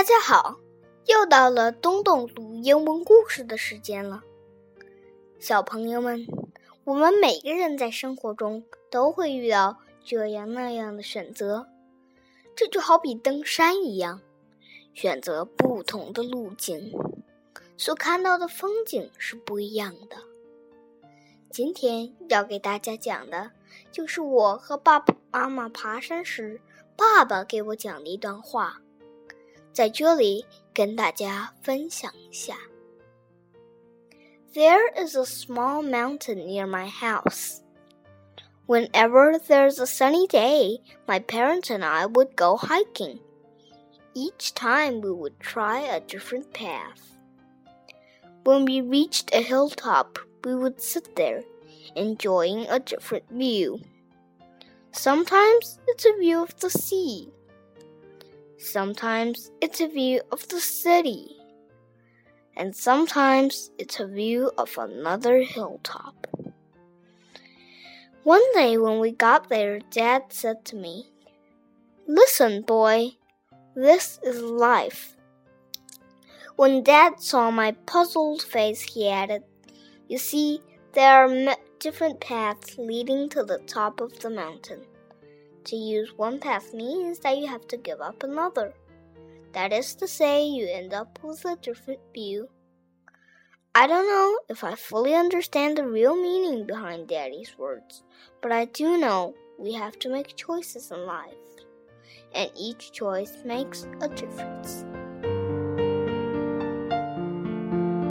大家好，又到了东东读英文故事的时间了。小朋友们，我们每个人在生活中都会遇到这样那样的选择，这就好比登山一样，选择不同的路径，所看到的风景是不一样的。今天要给大家讲的，就是我和爸爸妈妈爬山时，爸爸给我讲的一段话。在这里跟大家分享一下。There is a small mountain near my house. Whenever there's a sunny day, my parents and I would go hiking. Each time we would try a different path. When we reached a hilltop, we would sit there, enjoying a different view. Sometimes it's a view of the sea. Sometimes it's a view of the city. And sometimes it's a view of another hilltop. One day when we got there, Dad said to me, Listen, boy, this is life. When Dad saw my puzzled face, he added, You see, there are different paths leading to the top of the mountain. To use one path means that you have to give up another. That is to say, you end up with a different view. I don't know if I fully understand the real meaning behind Daddy's words, but I do know we have to make choices in life, and each choice makes a difference.